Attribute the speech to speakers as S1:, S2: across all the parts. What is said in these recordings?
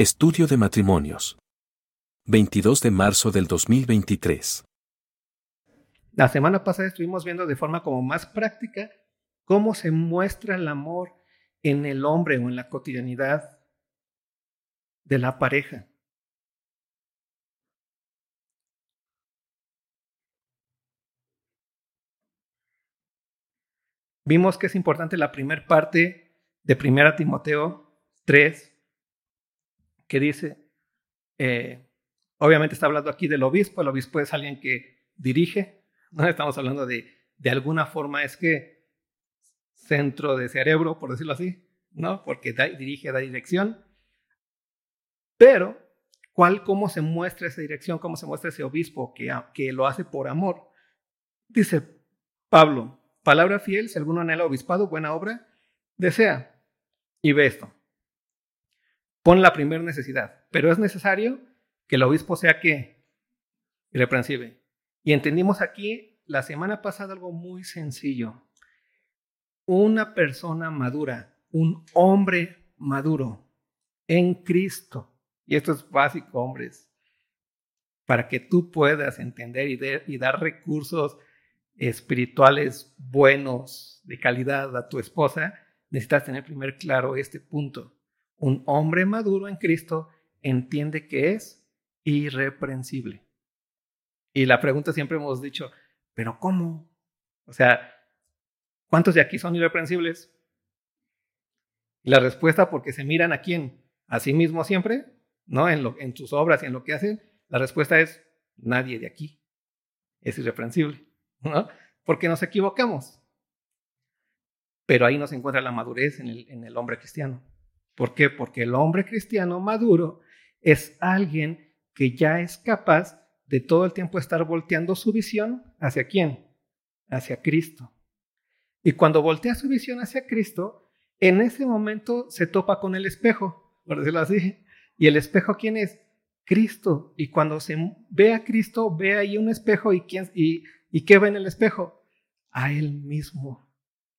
S1: Estudio de matrimonios. 22 de marzo del 2023.
S2: La semana pasada estuvimos viendo de forma como más práctica cómo se muestra el amor en el hombre o en la cotidianidad de la pareja. Vimos que es importante la primera parte de 1 Timoteo 3, que dice, eh, obviamente está hablando aquí del obispo, el obispo es alguien que dirige, no estamos hablando de, de alguna forma, es que centro de cerebro, por decirlo así, ¿no? Porque dirige, da dirección. Pero, ¿cuál, cómo se muestra esa dirección? ¿Cómo se muestra ese obispo que, que lo hace por amor? Dice Pablo, palabra fiel, si alguno anhela obispado, buena obra, desea. Y ve esto. Pon la primera necesidad, pero es necesario que el obispo sea que irreprensible. Y entendimos aquí la semana pasada algo muy sencillo. Una persona madura, un hombre maduro en Cristo. Y esto es básico, hombres, para que tú puedas entender y, y dar recursos espirituales buenos, de calidad a tu esposa, necesitas tener primero claro este punto. Un hombre maduro en Cristo entiende que es irreprensible. Y la pregunta siempre hemos dicho, ¿pero cómo? O sea, ¿cuántos de aquí son irreprensibles? La respuesta, porque se miran a quién, a sí mismo siempre, ¿no? En, sus obras y en lo que hacen, la respuesta es nadie de aquí es irreprensible. ¿no? Porque nos equivocamos. Pero ahí nos encuentra la madurez en el hombre cristiano. ¿Por qué? Porque el hombre cristiano maduro es alguien que ya es capaz de todo el tiempo estar volteando su visión hacia quién? Hacia Cristo. Y cuando voltea su visión hacia Cristo, en ese momento se topa con el espejo, por decirlo así. ¿Y el espejo quién es? Cristo. Y cuando se ve a Cristo, ve ahí un espejo y, quién, y ¿Y qué ve en el espejo? A Él mismo.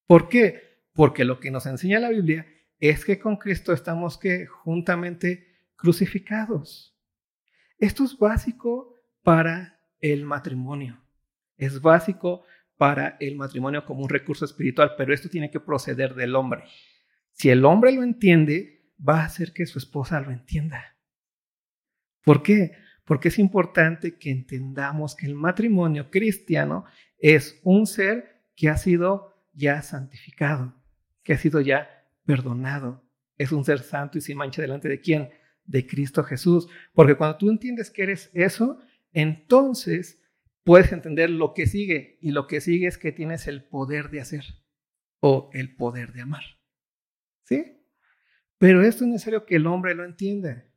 S2: ¿Por qué? Porque lo que nos enseña la Biblia es que con Cristo estamos que juntamente crucificados. Esto es básico para el matrimonio. Es básico para el matrimonio como un recurso espiritual, pero esto tiene que proceder del hombre. Si el hombre lo entiende, va a hacer que su esposa lo entienda. ¿Por qué? porque es importante que entendamos que el matrimonio cristiano es un ser que ha sido ya santificado, que ha sido ya perdonado. Es un ser santo y sin mancha delante de quién? De Cristo Jesús. Porque cuando tú entiendes que eres eso, entonces puedes entender lo que sigue. Y lo que sigue es que tienes el poder de hacer o el poder de amar. ¿Sí? Pero esto es necesario que el hombre lo entienda.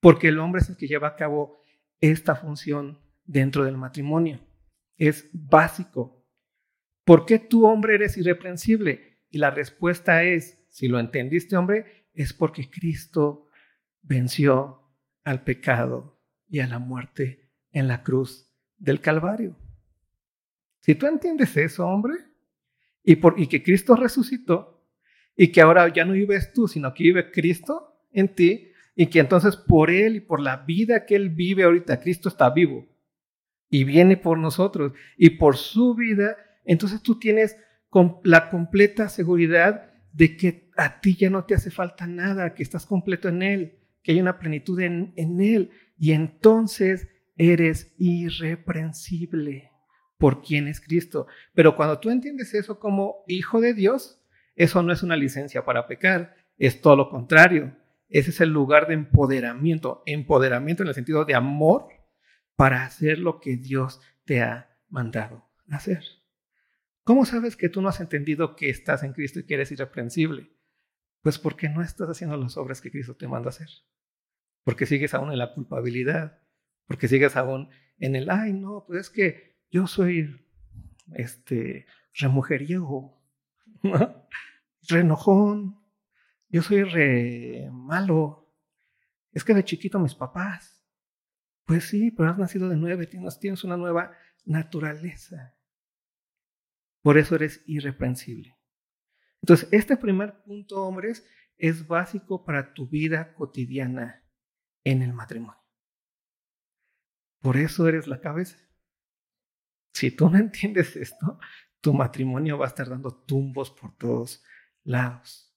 S2: Porque el hombre es el que lleva a cabo esta función dentro del matrimonio. Es básico. ¿Por qué tú, hombre, eres irreprensible? Y la respuesta es, si lo entendiste, hombre, es porque Cristo venció al pecado y a la muerte en la cruz del Calvario. Si tú entiendes eso, hombre, y, por, y que Cristo resucitó, y que ahora ya no vives tú, sino que vive Cristo en ti, y que entonces por Él y por la vida que Él vive ahorita, Cristo está vivo y viene por nosotros y por su vida, entonces tú tienes la completa seguridad de que a ti ya no te hace falta nada, que estás completo en Él, que hay una plenitud en, en Él y entonces eres irreprensible por quien es Cristo. Pero cuando tú entiendes eso como hijo de Dios, eso no es una licencia para pecar, es todo lo contrario ese es el lugar de empoderamiento, empoderamiento en el sentido de amor para hacer lo que Dios te ha mandado hacer. ¿Cómo sabes que tú no has entendido que estás en Cristo y que eres irreprensible? Pues porque no estás haciendo las obras que Cristo te manda hacer. Porque sigues aún en la culpabilidad. Porque sigues aún en el, ay, no, pues es que yo soy este remujeriego, renojón, yo soy re malo. Es que de chiquito mis papás. Pues sí, pero has nacido de tienes, tienes una nueva naturaleza. Por eso eres irreprensible. Entonces, este primer punto, hombres, es básico para tu vida cotidiana. en el matrimonio. Por eso eres la cabeza. Si tú no entiendes esto, tu matrimonio va a estar dando tumbos por todos lados.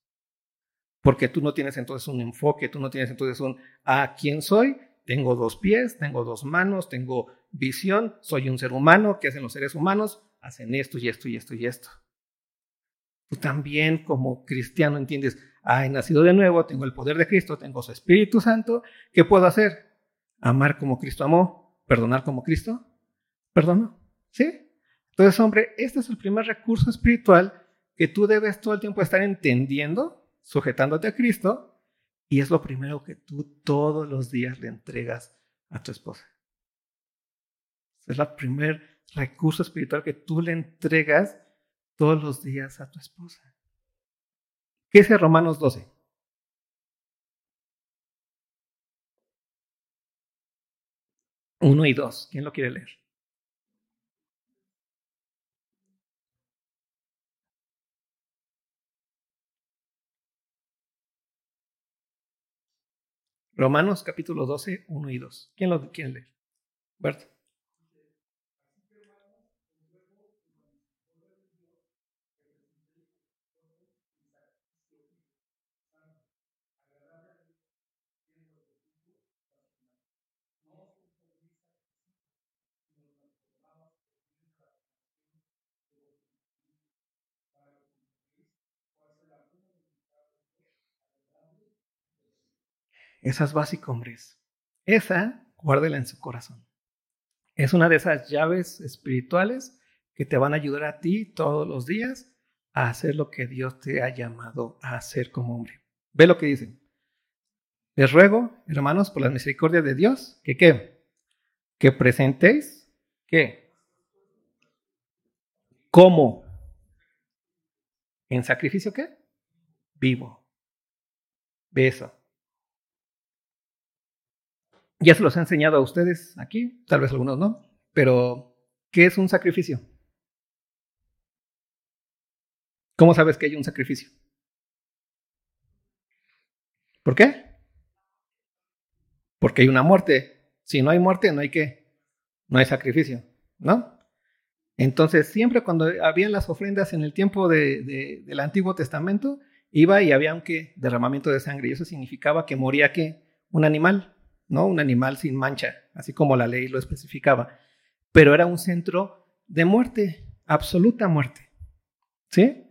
S2: Porque tú no tienes entonces un enfoque, tú no tienes entonces un, ah, ¿quién soy? Tengo dos pies, tengo dos manos, tengo visión, soy un ser humano, ¿qué hacen los seres humanos? Hacen esto y esto y esto y esto. Tú también como cristiano entiendes, ah, he nacido de nuevo, tengo el poder de Cristo, tengo su Espíritu Santo, ¿qué puedo hacer? Amar como Cristo amó, perdonar como Cristo perdonó. ¿Sí? Entonces, hombre, este es el primer recurso espiritual que tú debes todo el tiempo estar entendiendo, sujetándote a Cristo, y es lo primero que tú todos los días le entregas a tu esposa. Es el primer recurso espiritual que tú le entregas todos los días a tu esposa. ¿Qué dice Romanos 12? Uno y dos. ¿Quién lo quiere leer? Romanos capítulo 12, 1 y 2. ¿Quién lo quiere leer? Bert. Esa es hombres. Esa, guárdela en su corazón. Es una de esas llaves espirituales que te van a ayudar a ti todos los días a hacer lo que Dios te ha llamado a hacer como hombre. Ve lo que dice. Les ruego, hermanos, por la misericordia de Dios, que qué? Que presentéis, ¿qué? ¿Cómo? ¿En sacrificio qué? Vivo. Beso. Ya se los he enseñado a ustedes aquí, tal vez algunos no, pero ¿qué es un sacrificio? ¿Cómo sabes que hay un sacrificio? ¿Por qué? Porque hay una muerte. Si no hay muerte, no hay qué. No hay sacrificio, ¿no? Entonces, siempre cuando habían las ofrendas en el tiempo del Antiguo Testamento, iba y había un ¿qué? derramamiento de sangre. Y eso significaba que moría qué? Un animal. ¿No? Un animal sin mancha, así como la ley lo especificaba. Pero era un centro de muerte, absoluta muerte. ¿Sí?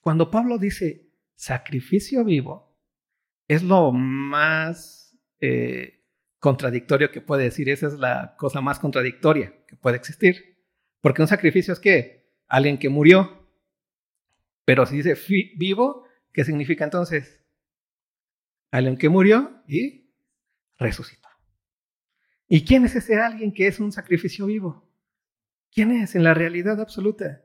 S2: Cuando Pablo dice sacrificio vivo, es lo más eh, contradictorio que puede decir. Esa es la cosa más contradictoria que puede existir. Porque un sacrificio es que alguien que murió. Pero si dice vivo, ¿qué significa entonces? Alguien que murió y resucitó. ¿Y quién es ese alguien que es un sacrificio vivo? ¿Quién es en la realidad absoluta?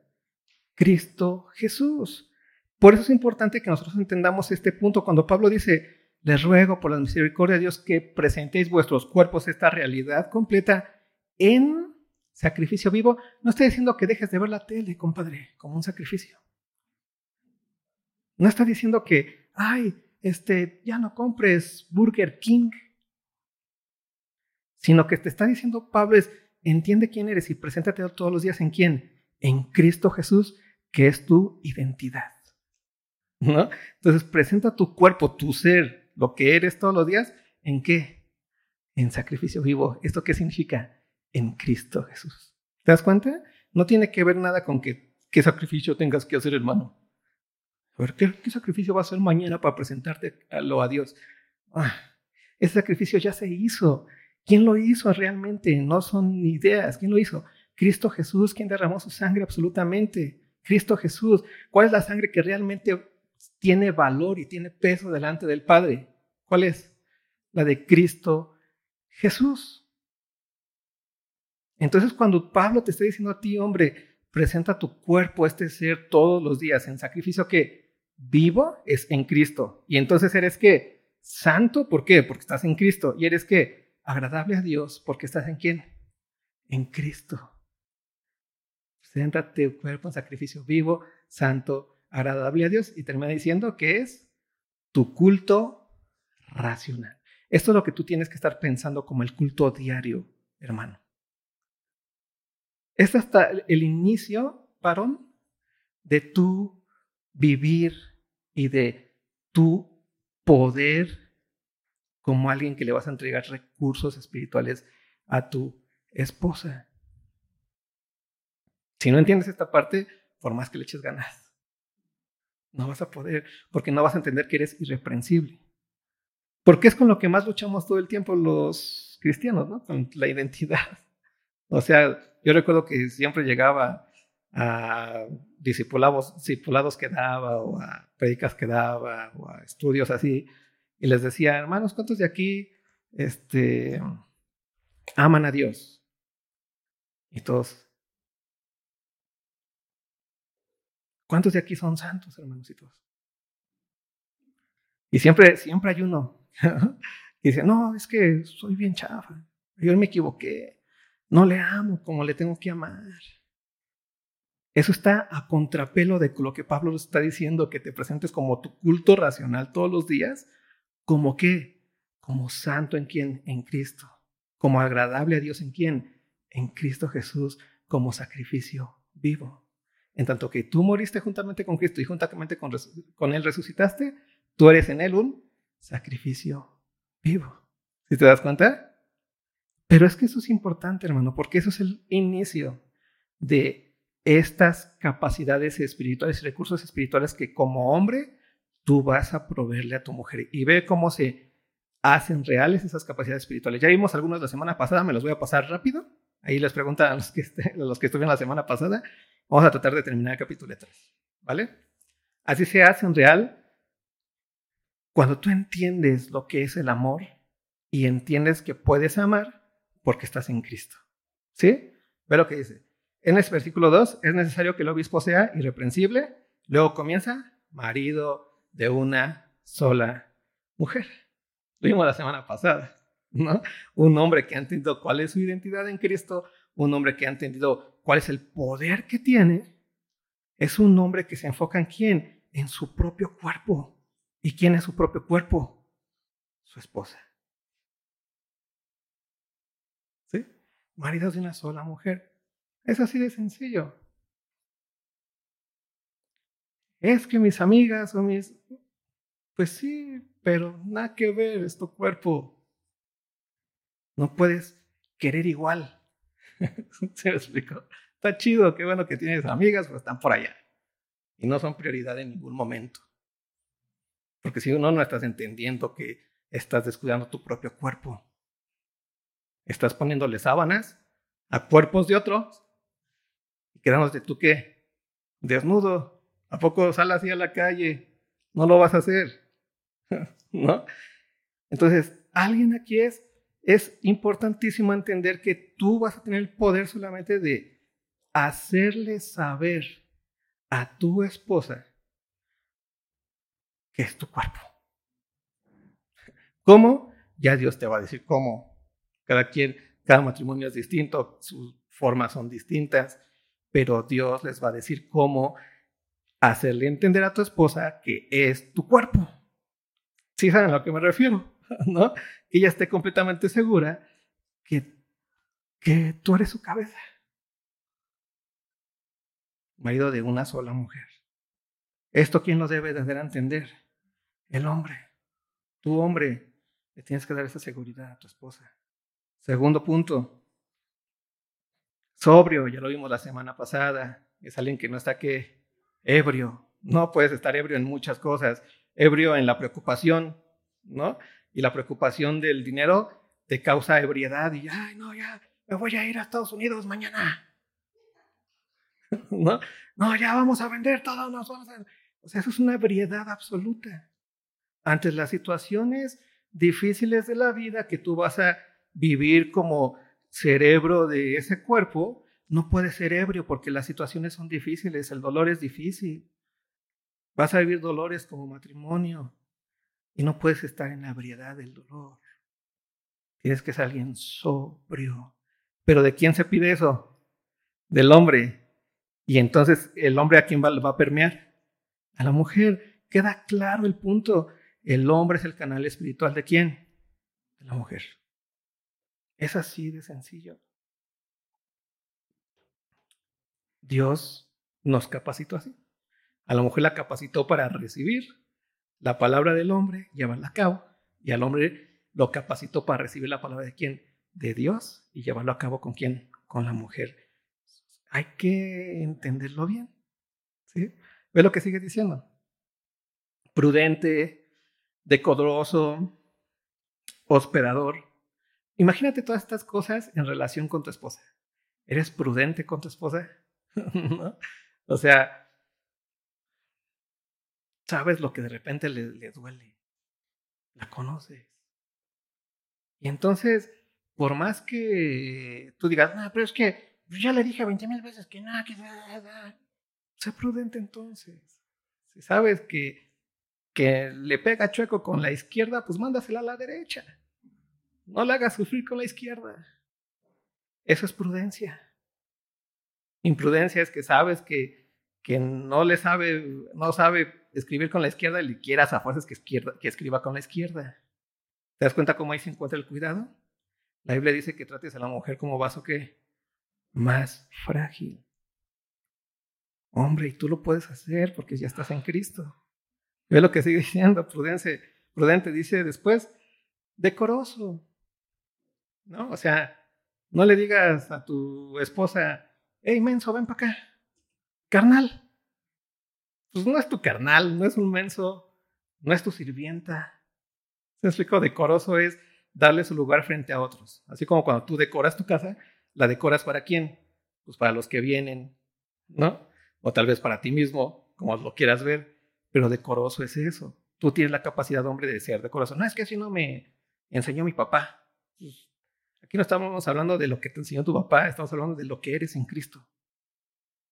S2: Cristo Jesús. Por eso es importante que nosotros entendamos este punto cuando Pablo dice, les ruego por la misericordia de Dios que presentéis vuestros cuerpos esta realidad completa en sacrificio vivo. No estoy diciendo que dejes de ver la tele, compadre, como un sacrificio. No está diciendo que, ay, este, ya no compres Burger King sino que te está diciendo Pablo entiende quién eres y preséntate todos los días en quién, en Cristo Jesús, que es tu identidad. ¿No? Entonces presenta tu cuerpo, tu ser, lo que eres todos los días, ¿en qué? En sacrificio vivo. ¿Esto qué significa? En Cristo Jesús. ¿Te das cuenta? No tiene que ver nada con que, qué sacrificio tengas que hacer, hermano. A ver, ¿qué, ¿qué, sacrificio va a hacer mañana para presentarte a, lo a Dios? Ah, ese sacrificio ya se hizo. ¿Quién lo hizo realmente? No son ideas. ¿Quién lo hizo? Cristo Jesús, quien derramó su sangre absolutamente. Cristo Jesús. ¿Cuál es la sangre que realmente tiene valor y tiene peso delante del Padre? ¿Cuál es? La de Cristo Jesús. Entonces cuando Pablo te está diciendo a ti, hombre, presenta tu cuerpo, este ser todos los días en sacrificio que vivo es en Cristo. Y entonces eres que santo, ¿por qué? Porque estás en Cristo. Y eres que agradable a Dios porque estás en quién? En Cristo. Preséntate tu cuerpo en sacrificio vivo, santo, agradable a Dios y termina diciendo que es tu culto racional. Esto es lo que tú tienes que estar pensando como el culto diario, hermano. Es hasta el inicio, varón, de tu vivir y de tu poder como alguien que le vas a entregar recursos espirituales a tu esposa. Si no entiendes esta parte, por más que le eches ganas, no vas a poder, porque no vas a entender que eres irreprensible. Porque es con lo que más luchamos todo el tiempo los cristianos, ¿no? Con la identidad. O sea, yo recuerdo que siempre llegaba a discipulados, discipulados que daba, o a predicas que daba, o a estudios así, y les decía, hermanos, ¿cuántos de aquí este, aman a Dios? Y todos, ¿cuántos de aquí son santos, hermanos y todos? Y siempre, siempre hay uno que dice, no, es que soy bien chafa, yo me equivoqué, no le amo como le tengo que amar. Eso está a contrapelo de lo que Pablo está diciendo, que te presentes como tu culto racional todos los días, como qué, como santo en quién, en Cristo, como agradable a Dios en quién, en Cristo Jesús, como sacrificio vivo. En tanto que tú moriste juntamente con Cristo y juntamente con, con Él resucitaste, tú eres en Él un sacrificio vivo. ¿Sí te das cuenta? Pero es que eso es importante, hermano, porque eso es el inicio de estas capacidades espirituales y recursos espirituales que como hombre tú vas a proveerle a tu mujer. Y ve cómo se hacen reales esas capacidades espirituales. Ya vimos algunos la semana pasada, me los voy a pasar rápido. Ahí les preguntan a los que, a los que estuvieron la semana pasada. Vamos a tratar de terminar el capítulo 3. ¿Vale? Así se hacen real cuando tú entiendes lo que es el amor y entiendes que puedes amar porque estás en Cristo. ¿Sí? Ve lo que dice. En ese versículo 2 es necesario que el obispo sea irreprensible. Luego comienza marido de una sola mujer. Lo vimos la semana pasada, ¿no? Un hombre que ha entendido cuál es su identidad en Cristo, un hombre que ha entendido cuál es el poder que tiene, es un hombre que se enfoca en quién? En su propio cuerpo. ¿Y quién es su propio cuerpo? Su esposa. maridos de una sola mujer. Es así de sencillo. Es que mis amigas o mis... Pues sí, pero nada que ver, es tu cuerpo. No puedes querer igual. ¿Se me explicó? Está chido, qué bueno que tienes amigas, pero están por allá. Y no son prioridad en ningún momento. Porque si uno no estás entendiendo que estás descuidando tu propio cuerpo, Estás poniéndole sábanas a cuerpos de otros y de tú qué? Desnudo. ¿A poco sal así a la calle? No lo vas a hacer. ¿No? Entonces, alguien aquí es, es importantísimo entender que tú vas a tener el poder solamente de hacerle saber a tu esposa que es tu cuerpo. ¿Cómo? Ya Dios te va a decir cómo. Cada quien, cada matrimonio es distinto, sus formas son distintas, pero Dios les va a decir cómo hacerle entender a tu esposa que es tu cuerpo. ¿Sí saben a lo que me refiero? ¿No? Que ella esté completamente segura que, que tú eres su cabeza. Marido de una sola mujer. ¿Esto quién lo debe de hacer entender? El hombre. Tu hombre. Le tienes que dar esa seguridad a tu esposa. Segundo punto, sobrio, ya lo vimos la semana pasada, es alguien que no está que ebrio, no puedes estar ebrio en muchas cosas, ebrio en la preocupación, ¿no? Y la preocupación del dinero te causa ebriedad y, ay, no, ya, me voy a ir a Estados Unidos mañana. ¿No? No, ya vamos a vender todo, nos vamos a... O sea, eso es una ebriedad absoluta. Ante las situaciones difíciles de la vida que tú vas a vivir como cerebro de ese cuerpo, no puedes ser ebrio porque las situaciones son difíciles, el dolor es difícil. Vas a vivir dolores como matrimonio y no puedes estar en la ebriedad del dolor. Tienes que ser alguien sobrio. Pero ¿de quién se pide eso? Del hombre. Y entonces el hombre a quién va, va a permear? A la mujer. Queda claro el punto. El hombre es el canal espiritual de quién? de la mujer. Es así de sencillo. Dios nos capacitó así. A la mujer la capacitó para recibir la palabra del hombre, llevarla a cabo, y al hombre lo capacitó para recibir la palabra de quién? De Dios y llevarlo a cabo con quién? Con la mujer. Hay que entenderlo bien. ¿sí? Ve lo que sigue diciendo. Prudente, decodroso, hospedador. Imagínate todas estas cosas en relación con tu esposa. ¿Eres prudente con tu esposa? O sea, sabes lo que de repente le, le duele. La conoces. Y entonces, por más que tú digas, no, pero es que ya le dije 20 mil veces que nada, que nada. Sé prudente entonces. Si sabes que, que le pega chueco con la izquierda, pues mándasela a la derecha. No la hagas sufrir con la izquierda. Eso es prudencia. Imprudencia es que sabes que, que no le sabe, no sabe escribir con la izquierda y le quieras a fuerzas que, izquierda, que escriba con la izquierda. ¿Te das cuenta cómo ahí se encuentra el cuidado? La Biblia dice que trates a la mujer como vaso que más frágil. Hombre, y tú lo puedes hacer porque ya estás en Cristo. Ve lo que sigue diciendo, prudente, prudente dice después, decoroso. ¿No? O sea, no le digas a tu esposa, hey, menso, ven para acá. Carnal. Pues no es tu carnal, no es un menso, no es tu sirvienta. ¿Se explico? Decoroso es darle su lugar frente a otros. Así como cuando tú decoras tu casa, la decoras para quién? Pues para los que vienen, ¿no? O tal vez para ti mismo, como lo quieras ver. Pero decoroso es eso. Tú tienes la capacidad, hombre, de ser decoroso. No, es que así no me enseñó mi papá. Pues, aquí no estamos hablando de lo que te enseñó tu papá, estamos hablando de lo que eres en Cristo.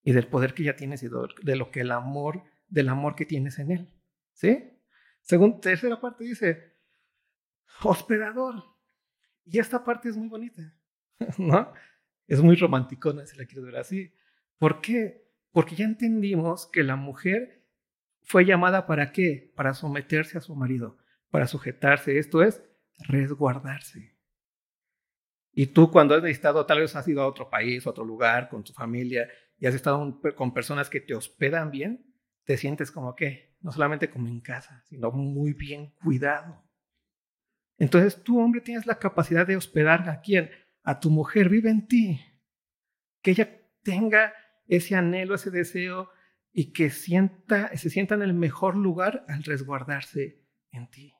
S2: Y del poder que ya tienes y de lo que el amor, del amor que tienes en Él. ¿Sí? Según tercera parte dice, hospedador. Y esta parte es muy bonita, ¿no? Es muy romanticona, si la quiero ver así. ¿Por qué? Porque ya entendimos que la mujer fue llamada para qué? Para someterse a su marido, para sujetarse. Esto es resguardarse. Y tú cuando has necesitado, tal vez has ido a otro país, a otro lugar, con tu familia, y has estado con personas que te hospedan bien, te sientes como que, no solamente como en casa, sino muy bien cuidado. Entonces tú, hombre, tienes la capacidad de hospedar a quien, a tu mujer, vive en ti. Que ella tenga ese anhelo, ese deseo y que sienta, se sienta en el mejor lugar al resguardarse en ti.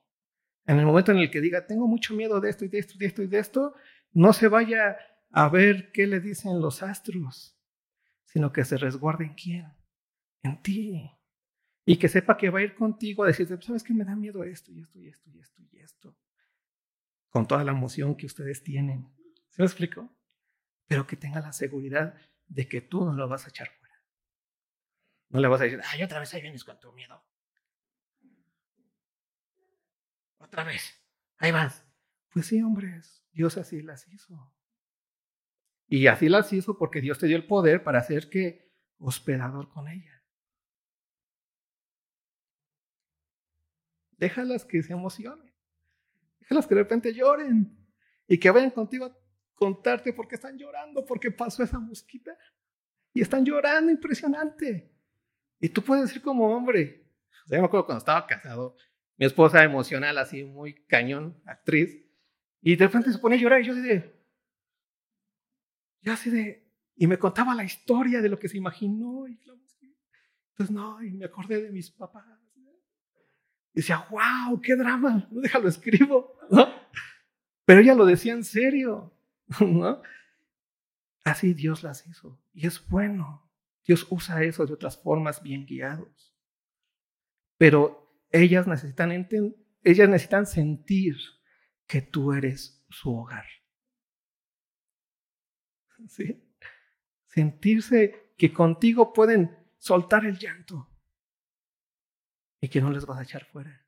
S2: En el momento en el que diga, tengo mucho miedo de esto y de esto y de esto y de esto, no se vaya a ver qué le dicen los astros, sino que se resguarde en quién, en ti. Y que sepa que va a ir contigo a decirte, ¿sabes qué? Me da miedo esto y esto y esto y esto y esto con toda la emoción que ustedes tienen. ¿Se me explico? Pero que tenga la seguridad de que tú no lo vas a echar fuera. No le vas a decir, ay, otra vez ahí vienes con tu miedo. Otra vez, ahí vas. Pues sí, hombres, Dios así las hizo. Y así las hizo porque Dios te dio el poder para hacer que hospedador con ella. Déjalas que se emocionen. Déjalas que de repente lloren y que vayan contigo a contarte por qué están llorando, porque pasó esa mosquita. Y están llorando impresionante. Y tú puedes decir como hombre, yo me acuerdo cuando estaba casado, mi esposa emocional, así muy cañón, actriz, y de repente se pone a llorar y yo así de, yo de, y me contaba la historia de lo que se imaginó. Y entonces, no, y me acordé de mis papás. Y decía, wow, qué drama, no déjalo escribo, ¿no? Pero ella lo decía en serio, ¿no? Así Dios las hizo. Y es bueno. Dios usa eso de otras formas bien guiados. Pero ellas necesitan, ellas necesitan sentir que tú eres su hogar. Sentirse que contigo pueden soltar el llanto, y que no les vas a echar fuera,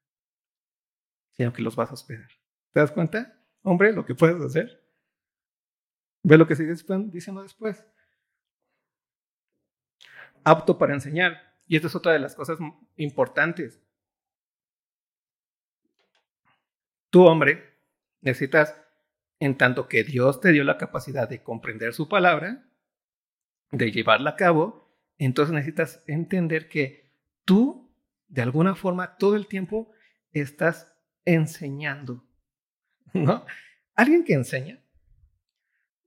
S2: sino que los vas a hospedar. ¿Te das cuenta, hombre, lo que puedes hacer? Ve lo que sigue diciendo después. Apto para enseñar. Y esta es otra de las cosas importantes. Tu hombre, Necesitas, en tanto que Dios te dio la capacidad de comprender su palabra, de llevarla a cabo, entonces necesitas entender que tú, de alguna forma, todo el tiempo estás enseñando. ¿No? Alguien que enseña.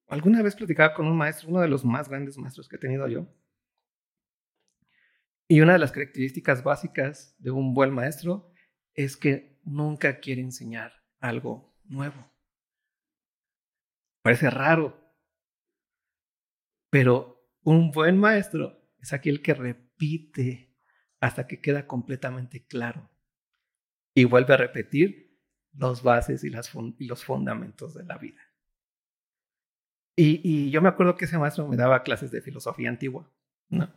S2: Alguna vez platicaba con un maestro, uno de los más grandes maestros que he tenido yo. Y una de las características básicas de un buen maestro es que nunca quiere enseñar algo nuevo. Parece raro, pero un buen maestro es aquel que repite hasta que queda completamente claro y vuelve a repetir los bases y, los fundamentos de la vida. Y, y, yo me acuerdo que ese maestro me daba clases de filosofía antigua, ¿no?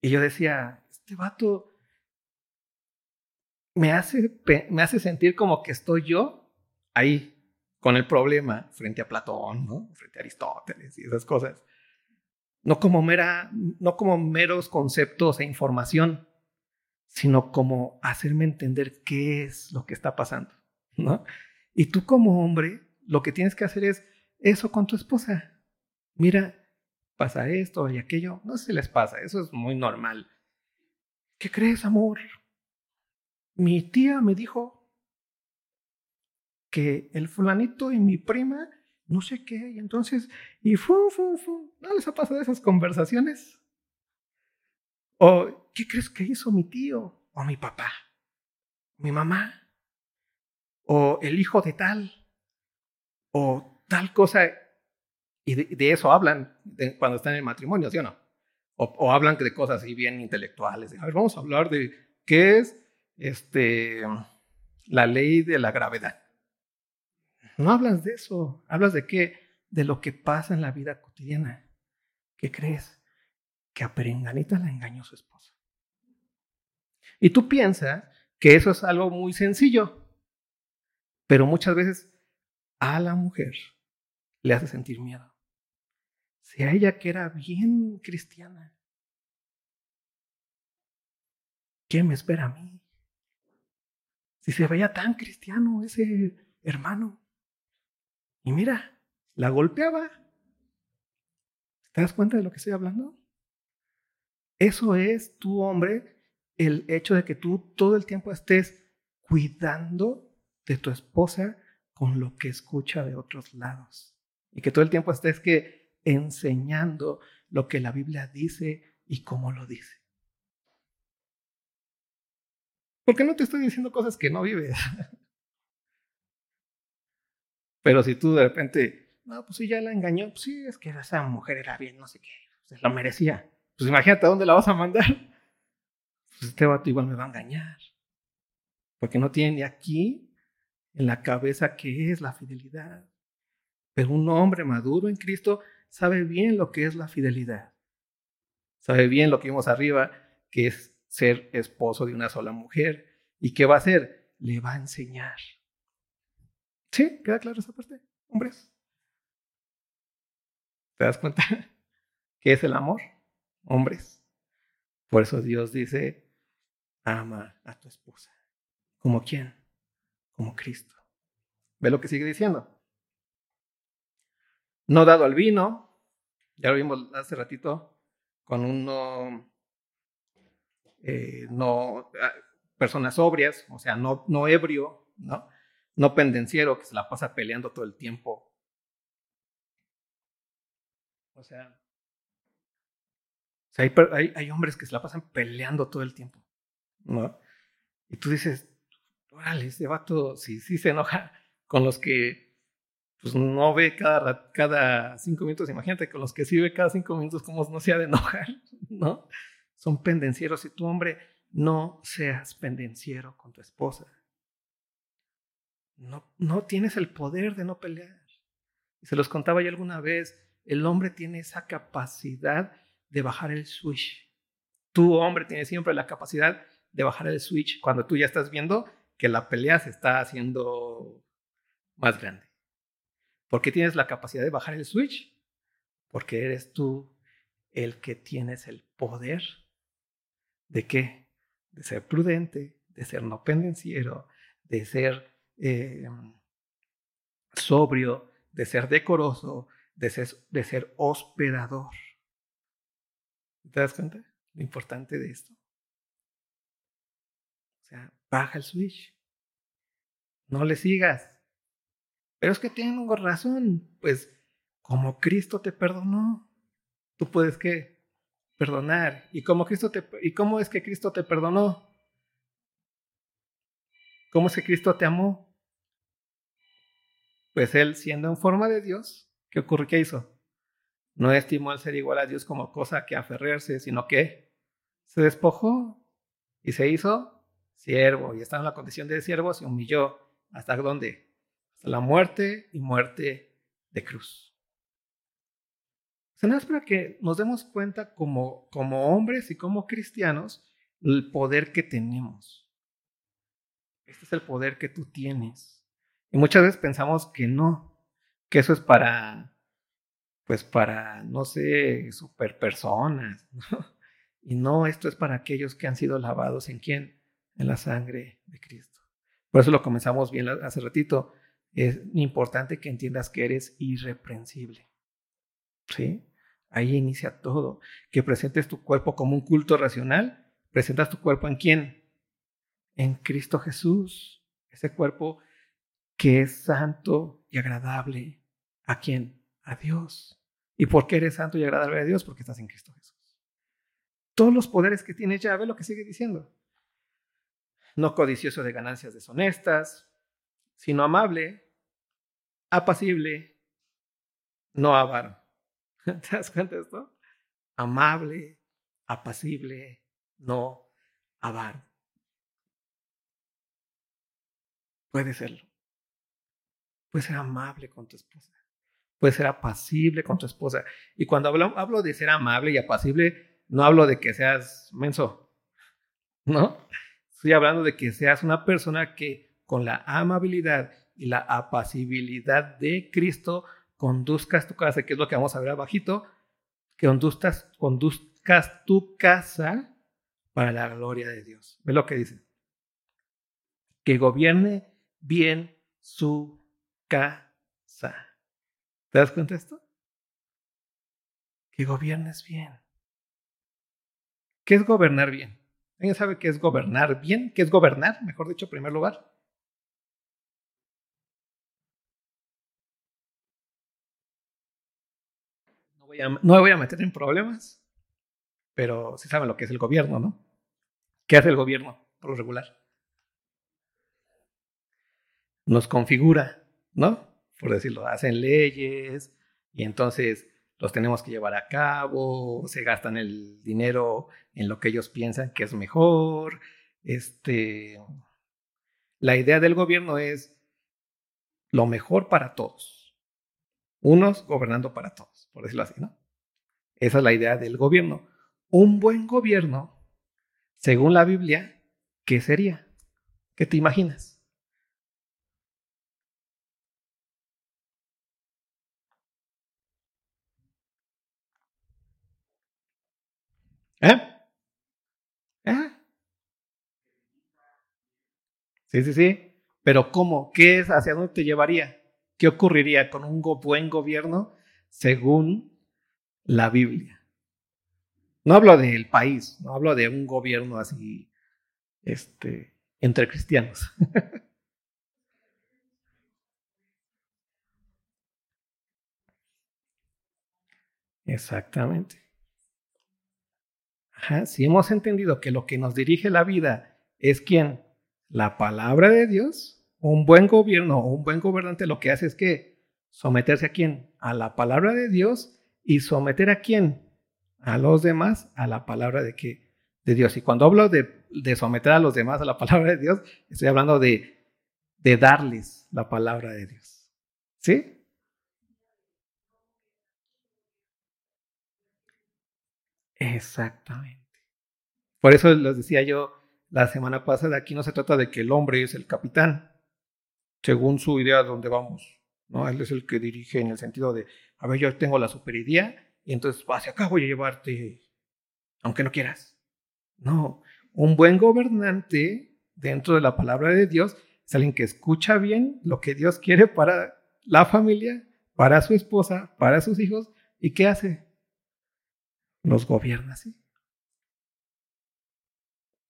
S2: Y yo decía, este vato me hace, me hace sentir como que estoy yo ahí con el problema frente a Platón, ¿no? frente a Aristóteles y esas cosas. No como, mera, no como meros conceptos e información, sino como hacerme entender qué es lo que está pasando. ¿no? Y tú como hombre, lo que tienes que hacer es eso con tu esposa. Mira, pasa esto y aquello. No sé si les pasa, eso es muy normal. ¿Qué crees, amor? Mi tía me dijo que el fulanito y mi prima, no sé qué, y entonces, y fu, fu, fu, ¿no les ha pasado esas conversaciones? ¿O qué crees que hizo mi tío? ¿O mi papá? ¿Mi mamá? ¿O el hijo de tal? ¿O tal cosa? Y de, eso hablan cuando están en matrimonio, ¿sí o no? O, hablan de cosas así bien intelectuales. A ver, vamos a hablar de qué es este, la ley de la gravedad. No hablas de eso, hablas de qué? De lo que pasa en la vida cotidiana. ¿Qué crees? Que a Perenganita la engañó su esposo. Y tú piensas que eso es algo muy sencillo, pero muchas veces a la mujer le hace sentir miedo. Si a ella que era bien cristiana, ¿qué me espera a mí? Si se veía tan cristiano ese hermano. Y mira, la golpeaba. ¿Te das cuenta de lo que estoy hablando? Eso es tu hombre, el hecho de que tú todo el tiempo estés cuidando de tu esposa con lo que escucha de otros lados. Y que todo el tiempo estés que enseñando lo que la Biblia dice y cómo lo dice. Porque no te estoy diciendo cosas que no vives. Pero si tú de repente, no, pues sí, ya la engañó, pues sí, es que esa mujer era bien, no sé qué, se lo merecía. Pues imagínate a dónde la vas a mandar. Pues este vato igual me va a engañar. Porque no tiene aquí en la cabeza qué es la fidelidad. Pero un hombre maduro en Cristo sabe bien lo que es la fidelidad. Sabe bien lo que vimos arriba, que es ser esposo de una sola mujer. ¿Y qué va a hacer? Le va a enseñar. ¿Sí? ¿Queda claro esa parte? Hombres. ¿Te das cuenta? ¿Qué es el amor? Hombres. Por eso Dios dice, ama a tu esposa. ¿Como quién? Como Cristo. ¿Ve lo que sigue diciendo? No dado al vino, ya lo vimos hace ratito, con uno, eh, no, ah, personas sobrias, o sea, no, no ebrio, ¿no? no pendenciero que se la pasa peleando todo el tiempo. O sea, hay, hay, hombres que se la pasan peleando todo el tiempo, ¿no? Y tú dices, vale, ese vato sí, sí se enoja con los que pues no ve cada, cada cinco minutos, imagínate con los que sí ve cada cinco minutos, ¿cómo no se ha de enojar? ¿No? Son pendencieros y tú, hombre, no seas pendenciero con tu esposa. No, no tienes el poder de no pelear. Y se los contaba yo alguna vez, el hombre tiene esa capacidad de bajar el switch. Tu hombre tiene siempre la capacidad de bajar el switch cuando tú ya estás viendo que la pelea se está haciendo más grande. ¿Por qué tienes la capacidad de bajar el switch? Porque eres tú el que tienes el poder de qué? De ser prudente, de ser no pendenciero, de ser eh, sobrio, de ser decoroso, de ser, de ser hospedador. ¿Te das cuenta? Lo importante de esto. Baja el switch. No le sigas. Pero es que tengo razón. Pues como Cristo te perdonó, tú puedes que perdonar. ¿Y cómo, Cristo te, ¿Y cómo es que Cristo te perdonó? ¿Cómo es que Cristo te amó? Pues Él, siendo en forma de Dios, ¿qué ocurre? ¿Qué hizo? No estimó el ser igual a Dios como cosa que aferrarse, sino que se despojó y se hizo siervo y estaba en la condición de siervo, se humilló. ¿Hasta dónde? Hasta la muerte y muerte de cruz. O sea, para que nos demos cuenta como, como hombres y como cristianos el poder que tenemos. Este es el poder que tú tienes. Y muchas veces pensamos que no, que eso es para, pues para, no sé, super personas. Y no, esto es para aquellos que han sido lavados en quién? En la sangre de Cristo. Por eso lo comenzamos bien hace ratito. Es importante que entiendas que eres irreprensible. ¿Sí? Ahí inicia todo. Que presentes tu cuerpo como un culto racional. Presentas tu cuerpo en quién? En Cristo Jesús. Ese cuerpo que es santo y agradable. ¿A quién? A Dios. ¿Y por qué eres santo y agradable a Dios? Porque estás en Cristo Jesús todos los poderes que tiene ya, ve lo que sigue diciendo. No codicioso de ganancias deshonestas, sino amable, apacible, no avaro. ¿Te das cuenta esto? Amable, apacible, no avaro. Puede serlo. Puede ser amable con tu esposa. Puede ser apacible con tu esposa. Y cuando hablo, hablo de ser amable y apacible, no hablo de que seas menso, ¿no? Estoy hablando de que seas una persona que con la amabilidad y la apacibilidad de Cristo conduzcas tu casa, que es lo que vamos a ver abajito, que conduzcas, conduzcas tu casa para la gloria de Dios. Ve lo que dice. Que gobierne bien su casa. ¿Te das cuenta de esto? Que gobiernes bien. ¿Qué es gobernar bien? ¿Alguien sabe qué es gobernar bien? ¿Qué es gobernar, mejor dicho, en primer lugar? No, voy a, no me voy a meter en problemas, pero sí saben lo que es el gobierno, ¿no? ¿Qué hace el gobierno por lo regular? Nos configura, ¿no? Por decirlo, hacen leyes y entonces los tenemos que llevar a cabo, se gastan el dinero en lo que ellos piensan que es mejor. Este, la idea del gobierno es lo mejor para todos. Unos gobernando para todos, por decirlo así, ¿no? Esa es la idea del gobierno. Un buen gobierno, según la Biblia, ¿qué sería? ¿Qué te imaginas? ¿Eh? ¿Eh? Sí, sí, sí. Pero ¿cómo? ¿Qué es? ¿Hacia dónde te llevaría? ¿Qué ocurriría con un buen gobierno según la Biblia? No hablo del país, no hablo de un gobierno así, este, entre cristianos. Exactamente si hemos entendido que lo que nos dirige la vida es quién? La palabra de Dios, un buen gobierno o un buen gobernante lo que hace es que someterse a quién? A la palabra de Dios y someter a quién? A los demás a la palabra de qué? De Dios. Y cuando hablo de, de someter a los demás a la palabra de Dios, estoy hablando de, de darles la palabra de Dios. ¿Sí? Exactamente. Por eso les decía yo la semana pasada, aquí no se trata de que el hombre es el capitán, según su idea de dónde vamos. ¿no? Él es el que dirige en el sentido de, a ver, yo tengo la superidea y entonces hacia acá voy a llevarte, aunque no quieras. No, un buen gobernante dentro de la palabra de Dios es alguien que escucha bien lo que Dios quiere para la familia, para su esposa, para sus hijos. ¿Y qué hace? Los gobierna así.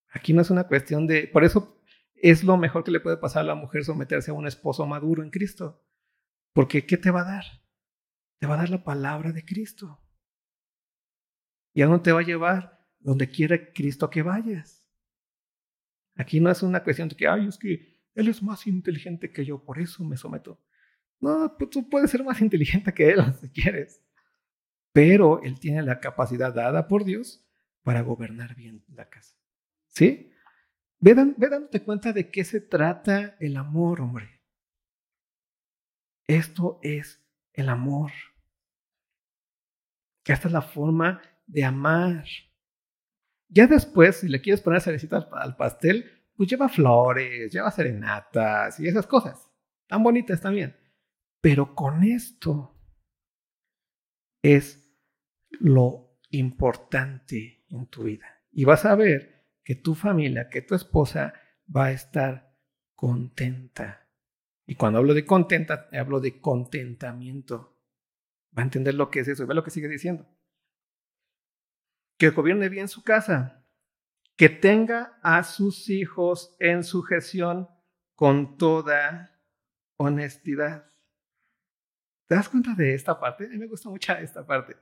S2: Aquí no es una cuestión de... Por eso es lo mejor que le puede pasar a la mujer someterse a un esposo maduro en Cristo. Porque ¿qué te va a dar? Te va a dar la palabra de Cristo. ¿Y a dónde te va a llevar? Donde quiera Cristo que vayas. Aquí no es una cuestión de que, ay, es que Él es más inteligente que yo, por eso me someto. No, pues tú puedes ser más inteligente que Él si quieres. Pero Él tiene la capacidad dada por Dios para gobernar bien la casa. ¿Sí? Ve, dándote cuenta de qué se trata el amor, hombre. Esto es el amor. Esta es la forma de amar. Ya después, si le quieres poner cerecita al pastel, pues lleva flores, lleva serenatas y esas cosas. Tan bonitas también. Pero con esto es lo importante en tu vida. Y vas a ver que tu familia, que tu esposa va a estar contenta. Y cuando hablo de contenta, hablo de contentamiento. Va a entender lo que es eso. Ve lo que sigue diciendo. Que gobierne bien su casa. Que tenga a sus hijos en sujeción con toda honestidad. ¿Te das cuenta de esta parte? A mí me gusta mucho esta parte.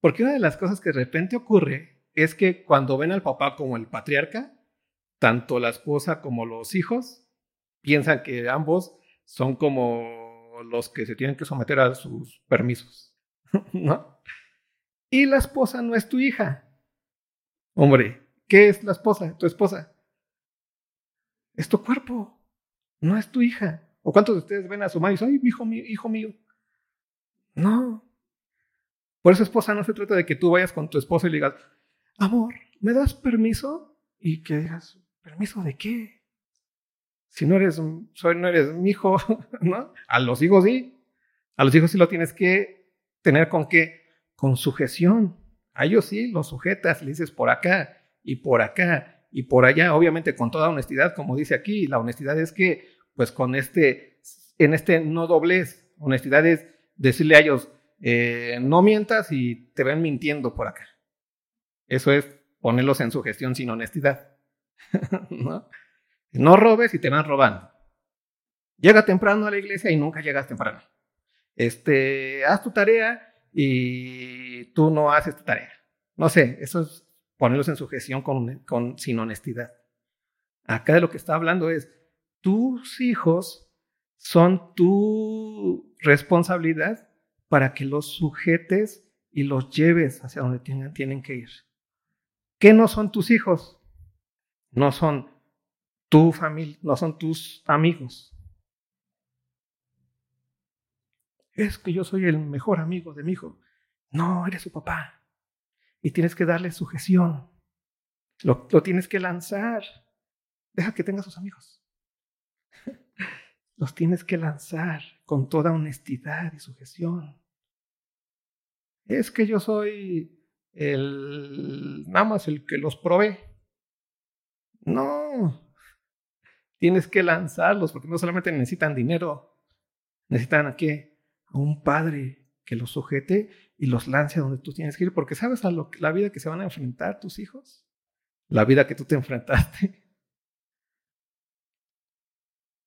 S2: Porque una de las cosas que de repente ocurre es que cuando ven al papá como el patriarca, tanto la esposa como los hijos piensan que ambos son como los que se tienen que someter a sus permisos, ¿no? Y la esposa no es tu hija. Hombre, ¿qué es la esposa? Tu esposa. Es tu cuerpo, no es tu hija. ¿O cuántos de ustedes ven a su madre y dicen, ay, hijo mío, hijo mío? No. Por eso, esposa, no se trata de que tú vayas con tu esposo y le digas, amor, ¿me das permiso? Y que digas, ¿permiso de qué? Si no eres, soy, no eres mi hijo, ¿no? A los hijos sí. A los hijos sí lo tienes que tener con qué? Con sujeción. A ellos sí los sujetas, le dices por acá y por acá y por allá, obviamente con toda honestidad, como dice aquí. La honestidad es que, pues con este, en este no doblez, honestidad es decirle a ellos, eh, no mientas y te ven mintiendo por acá. Eso es ponerlos en su gestión sin honestidad. ¿No? no robes y te van robando. Llega temprano a la iglesia y nunca llegas temprano. Este, haz tu tarea y tú no haces tu tarea. No sé, eso es ponerlos en su gestión con, con, sin honestidad. Acá de lo que está hablando es, tus hijos son tu responsabilidad para que los sujetes y los lleves hacia donde tienen que ir. ¿Qué no son tus hijos? No son tu familia, no son tus amigos. Es que yo soy el mejor amigo de mi hijo. No, eres su papá. Y tienes que darle sujeción. Lo, lo tienes que lanzar. Deja que tenga sus amigos. Los tienes que lanzar con toda honestidad y sujeción. Es que yo soy el, nada más el que los provee. No, tienes que lanzarlos porque no solamente necesitan dinero, necesitan a qué? A un padre que los sujete y los lance donde tú tienes que ir, porque sabes a la vida que se van a enfrentar tus hijos, la vida que tú te enfrentaste.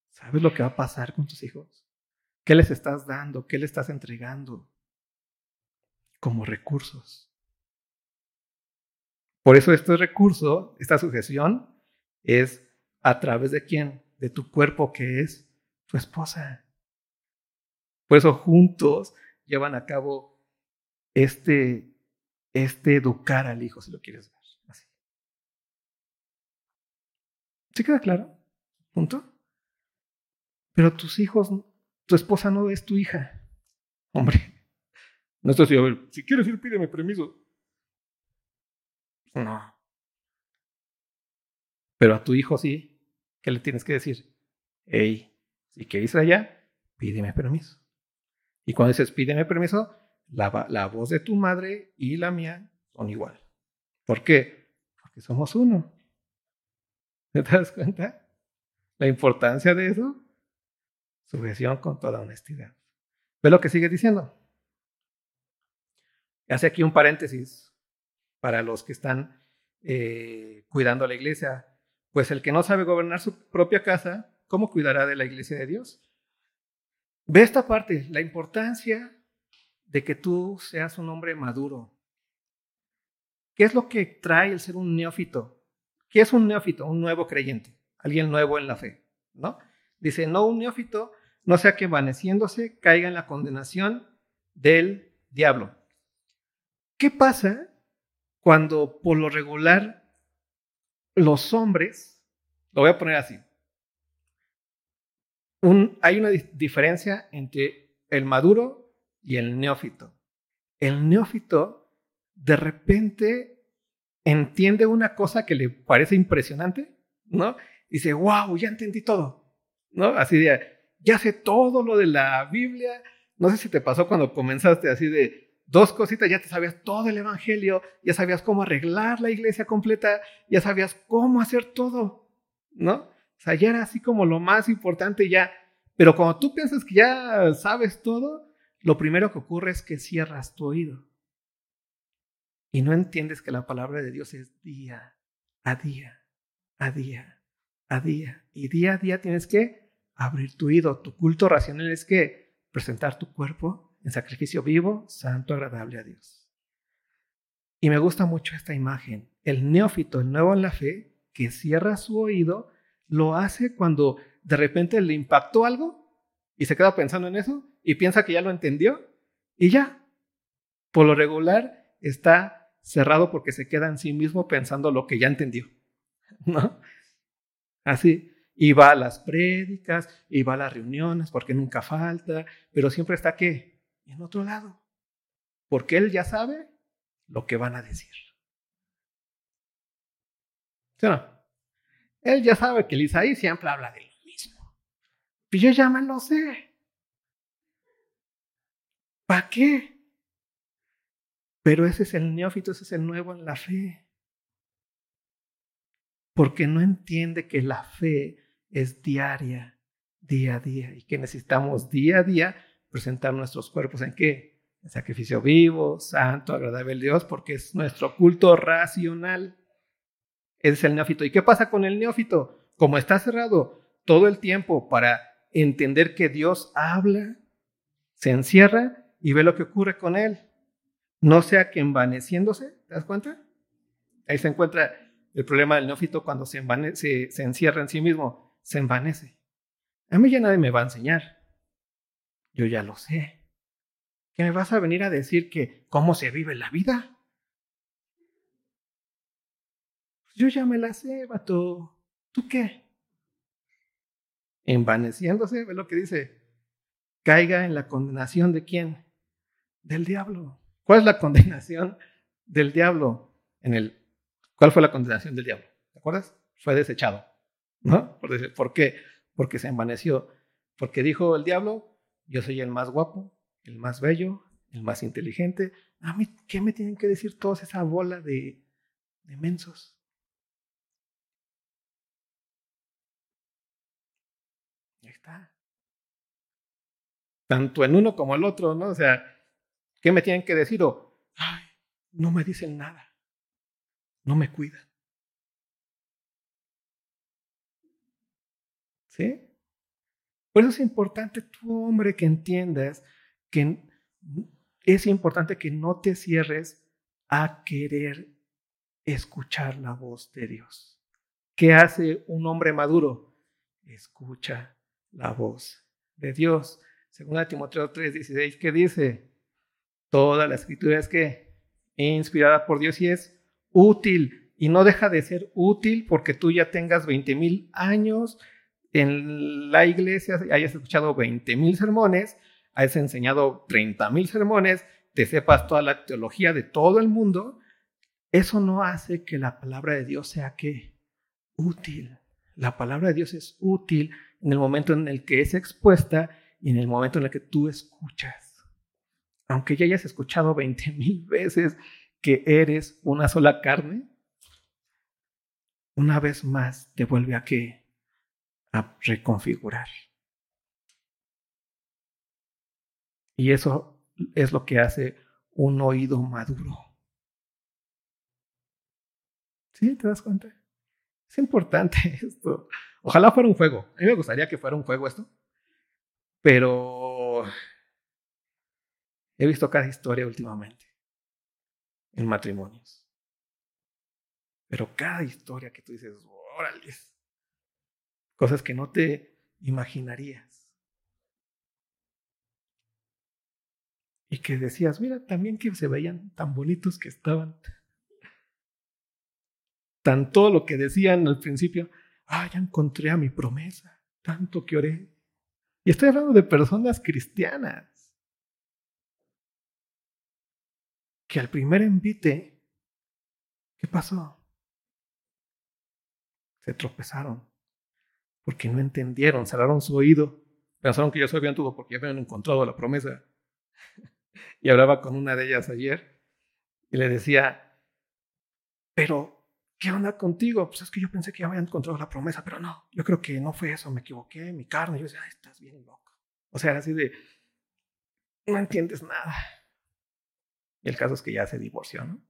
S2: ¿Sabes lo que va a pasar con tus hijos? ¿Qué les estás dando? ¿Qué les estás entregando como recursos? Por eso este recurso, esta sujeción, es a través de quién? De tu cuerpo que es tu esposa. Por eso juntos llevan a cabo este, este educar al hijo, si lo quieres ver. Así. ¿Sí queda claro? ¿Punto? Pero tus hijos, tu esposa no es tu hija. Hombre, no estoy así, a ver, si quieres ir, pídeme permiso. No. Pero a tu hijo sí, ¿qué le tienes que decir? Hey, si quieres ir allá, pídeme permiso. Y cuando dices pídeme permiso, la, la voz de tu madre y la mía son igual. ¿Por qué? Porque somos uno. ¿Te das cuenta? La importancia de eso. Sujeción con toda honestidad. Ve lo que sigue diciendo. Hace aquí un paréntesis para los que están eh, cuidando a la iglesia. Pues el que no sabe gobernar su propia casa, ¿cómo cuidará de la iglesia de Dios? Ve esta parte, la importancia de que tú seas un hombre maduro. ¿Qué es lo que trae el ser un neófito? ¿Qué es un neófito? Un nuevo creyente, alguien nuevo en la fe, ¿no? Dice, no un neófito, no sea que vaneciéndose caiga en la condenación del diablo. ¿Qué pasa cuando por lo regular los hombres, lo voy a poner así, hay una diferencia entre el maduro y el neófito. El neófito de repente entiende una cosa que le parece impresionante, ¿no? Dice, wow, ya entendí todo, ¿no? Así de, ya sé todo lo de la Biblia. No sé si te pasó cuando comenzaste así de, dos cositas, ya te sabías todo el Evangelio, ya sabías cómo arreglar la iglesia completa, ya sabías cómo hacer todo, ¿no? O sea, ya era así como lo más importante ya. Pero cuando tú piensas que ya sabes todo, lo primero que ocurre es que cierras tu oído. Y no entiendes que la palabra de Dios es día a día, a día, a día. Y día a día tienes que abrir tu oído. Tu culto racional es que presentar tu cuerpo en sacrificio vivo, santo, agradable a Dios. Y me gusta mucho esta imagen. El neófito, el nuevo en la fe, que cierra su oído, lo hace cuando de repente le impactó algo y se queda pensando en eso y piensa que ya lo entendió y ya. Por lo regular está cerrado porque se queda en sí mismo pensando lo que ya entendió. ¿No? Así. Y va a las prédicas, y va a las reuniones, porque nunca falta, pero siempre está que en otro lado. Porque él ya sabe lo que van a decir. Él ya sabe que el Isaí siempre habla de lo mismo. Y yo ya me lo sé. ¿Para qué? Pero ese es el neófito, ese es el nuevo en la fe. Porque no entiende que la fe es diaria, día a día, y que necesitamos día a día presentar nuestros cuerpos en qué? En sacrificio vivo, santo, agradable a Dios, porque es nuestro culto racional. Ese es el neófito. ¿Y qué pasa con el neófito? Como está cerrado todo el tiempo para entender que Dios habla, se encierra y ve lo que ocurre con él. No sea que envaneciéndose, ¿te das cuenta? Ahí se encuentra el problema del neófito cuando se, se, se encierra en sí mismo, se envanece. A mí ya nadie me va a enseñar. Yo ya lo sé. ¿Qué me vas a venir a decir que cómo se vive la vida? Yo ya me la sé, vato. ¿Tú qué? Envaneciéndose, ve lo que dice. Caiga en la condenación de quién? Del diablo. ¿Cuál es la condenación del diablo? En el, ¿Cuál fue la condenación del diablo? ¿Te acuerdas? Fue desechado. ¿No? ¿Por qué? Porque se envaneció. Porque dijo el diablo, yo soy el más guapo, el más bello, el más inteligente. A mí, ¿qué me tienen que decir todos esa bola de, de mensos? Ahí está. Tanto en uno como el otro, ¿no? O sea, ¿qué me tienen que decir? O, ay, no me dicen nada. No me cuidan. ¿Sí? Por eso es importante tú, hombre, que entiendas que es importante que no te cierres a querer escuchar la voz de Dios. ¿Qué hace un hombre maduro? Escucha la voz de Dios. Según Timoteo 3:16, ¿qué dice? Toda la escritura es que inspirada por Dios y es útil. Y no deja de ser útil porque tú ya tengas 20 mil años en la iglesia hayas escuchado 20 mil sermones, hayas enseñado 30 mil sermones, te sepas toda la teología de todo el mundo, eso no hace que la palabra de Dios sea que útil. La palabra de Dios es útil en el momento en el que es expuesta y en el momento en el que tú escuchas. Aunque ya hayas escuchado 20 mil veces que eres una sola carne, una vez más te vuelve a que a reconfigurar. Y eso es lo que hace un oído maduro. ¿Sí? ¿Te das cuenta? Es importante esto. Ojalá fuera un juego. A mí me gustaría que fuera un juego esto. Pero he visto cada historia últimamente en matrimonios. Pero cada historia que tú dices, órale, cosas que no te imaginarías. Y que decías, mira, también que se veían tan bonitos que estaban. Tan todo lo que decían al principio, ah, ya encontré a mi promesa, tanto que oré. Y estoy hablando de personas cristianas. Que al primer envite, ¿qué pasó? Se tropezaron porque no entendieron, cerraron su oído, pensaron que ya sabían todo porque ya habían encontrado la promesa. y hablaba con una de ellas ayer y le decía, pero ¿qué onda contigo? Pues es que yo pensé que ya había encontrado la promesa, pero no, yo creo que no fue eso, me equivoqué, mi carne. Yo decía, Ay, estás bien loco. O sea, así de, no entiendes nada. Y el caso es que ya se divorció, ¿no?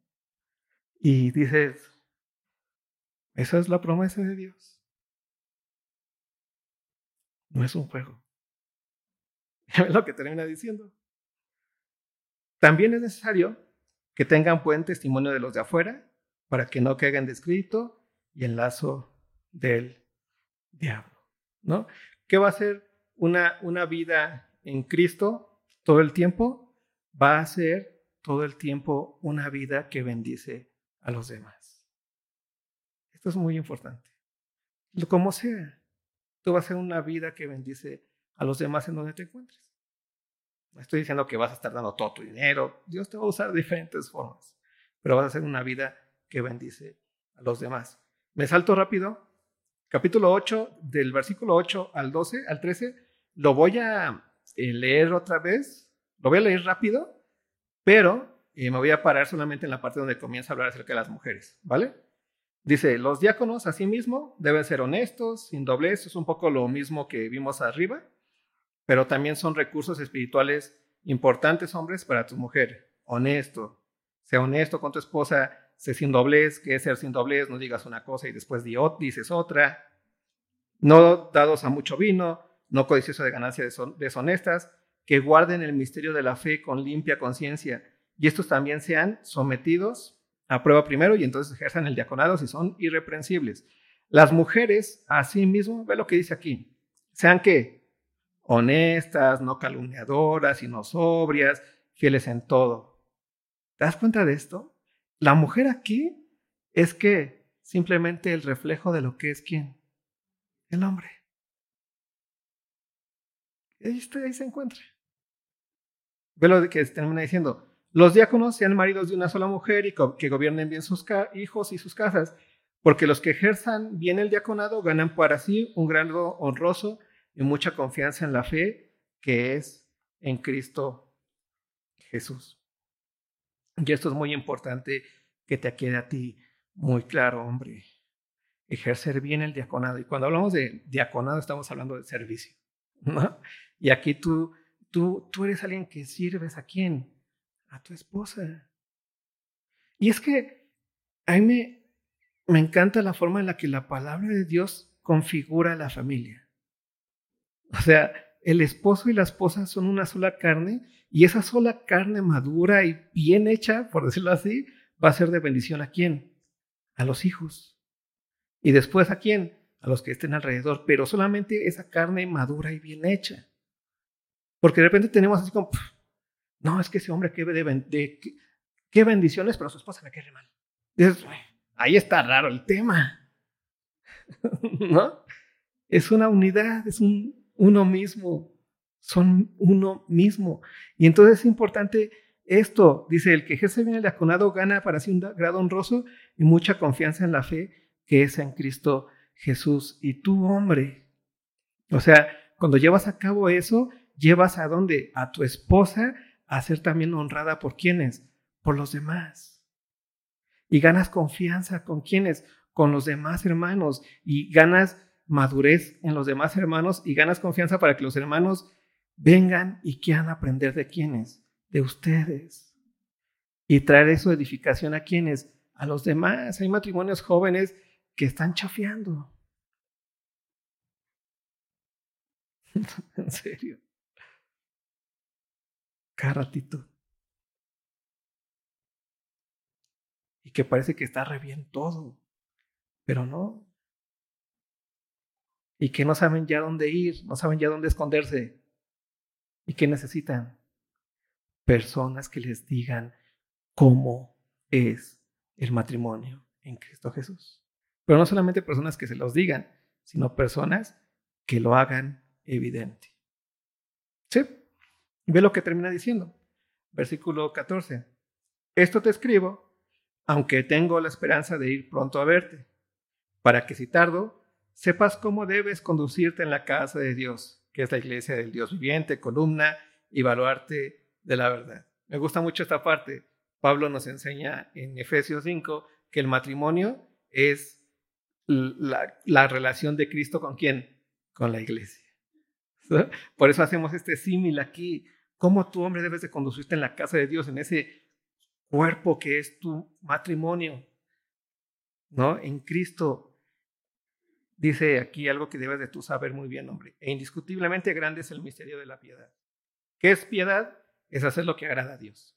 S2: Y dices, esa es la promesa de Dios. No es un juego. Lo que termina diciendo. También es necesario que tengan buen testimonio de los de afuera para que no caigan descrito y en lazo del diablo. ¿no? ¿Qué va a ser una, una vida en Cristo todo el tiempo? Va a ser todo el tiempo una vida que bendice a los demás. Esto es muy importante. Como sea, tú vas a ser una vida que bendice a los demás en donde te encuentres. No estoy diciendo que vas a estar dando todo tu dinero, Dios te va a usar de diferentes formas, pero vas a ser una vida que bendice a los demás. Me salto rápido. Capítulo 8, del versículo 8 al 12, al 13, lo voy a eh, leer otra vez. Lo voy a leer rápido, pero eh, me voy a parar solamente en la parte donde comienza a hablar acerca de las mujeres, ¿vale? Dice, los diáconos asimismo deben ser honestos, sin doblez, es un poco lo mismo que vimos arriba, pero también son recursos espirituales importantes, hombres, para tu mujer. Honesto, sea honesto con tu esposa, sé sin doblez, que es ser sin doblez, no digas una cosa y después dices otra. No dados a mucho vino, no codicioso de ganancias deshonestas, que guarden el misterio de la fe con limpia conciencia. Y estos también sean sometidos a prueba primero y entonces ejerzan el diaconado si son irreprensibles. Las mujeres, asimismo, ve lo que dice aquí, sean que honestas, no calumniadoras, sino sobrias, fieles en todo. ¿Te das cuenta de esto? La mujer aquí es que simplemente el reflejo de lo que es quién? El hombre. Ahí, ahí se encuentra. Ve lo que termina diciendo. Los diáconos sean maridos de una sola mujer y que gobiernen bien sus hijos y sus casas, porque los que ejerzan bien el diaconado ganan para sí un grado honroso y mucha confianza en la fe que es en Cristo Jesús. Y esto es muy importante que te quede a ti muy claro, hombre. Ejercer bien el diaconado. Y cuando hablamos de diaconado estamos hablando de servicio. ¿no? Y aquí tú, tú, tú eres alguien que sirves a quién? A tu esposa. Y es que a mí me, me encanta la forma en la que la palabra de Dios configura la familia. O sea, el esposo y la esposa son una sola carne y esa sola carne madura y bien hecha, por decirlo así, va a ser de bendición a quién? A los hijos. Y después a quién? A los que estén alrededor, pero solamente esa carne madura y bien hecha. Porque de repente tenemos así como, no, es que ese hombre que de, de, qué bendiciones, pero su esposa le quiere mal. Ahí está raro el tema. ¿No? Es una unidad, es un uno mismo son uno mismo. Y entonces es importante esto, dice, el que ejerce bien el diaconado gana para sí un grado honroso y mucha confianza en la fe que es en Cristo Jesús. Y tú, hombre, o sea, cuando llevas a cabo eso, llevas a dónde? A tu esposa a ser también honrada por quienes? Por los demás. Y ganas confianza con quienes? Con los demás hermanos. Y ganas madurez en los demás hermanos y ganas confianza para que los hermanos vengan y quieran aprender de quiénes, de ustedes. Y traer eso edificación a quienes, a los demás. Hay matrimonios jóvenes que están chafiando. en serio. Cada ratito. Y que parece que está re bien todo, pero no. Y que no saben ya dónde ir, no saben ya dónde esconderse. ¿Y qué necesitan? Personas que les digan cómo es el matrimonio en Cristo Jesús. Pero no solamente personas que se los digan, sino personas que lo hagan evidente. ¿Sí? Ve lo que termina diciendo. Versículo 14. Esto te escribo, aunque tengo la esperanza de ir pronto a verte, para que si tardo, sepas cómo debes conducirte en la casa de Dios, que es la iglesia del Dios viviente, columna y baluarte de la verdad. Me gusta mucho esta parte. Pablo nos enseña en Efesios 5 que el matrimonio es la, la relación de Cristo con quién? Con la iglesia. Por eso hacemos este símil aquí. ¿Cómo tu hombre debes de conducirte en la casa de Dios, en ese cuerpo que es tu matrimonio? ¿No? En Cristo. Dice aquí algo que debes de tú saber muy bien, hombre. E indiscutiblemente grande es el misterio de la piedad. ¿Qué es piedad? Es hacer lo que agrada a Dios.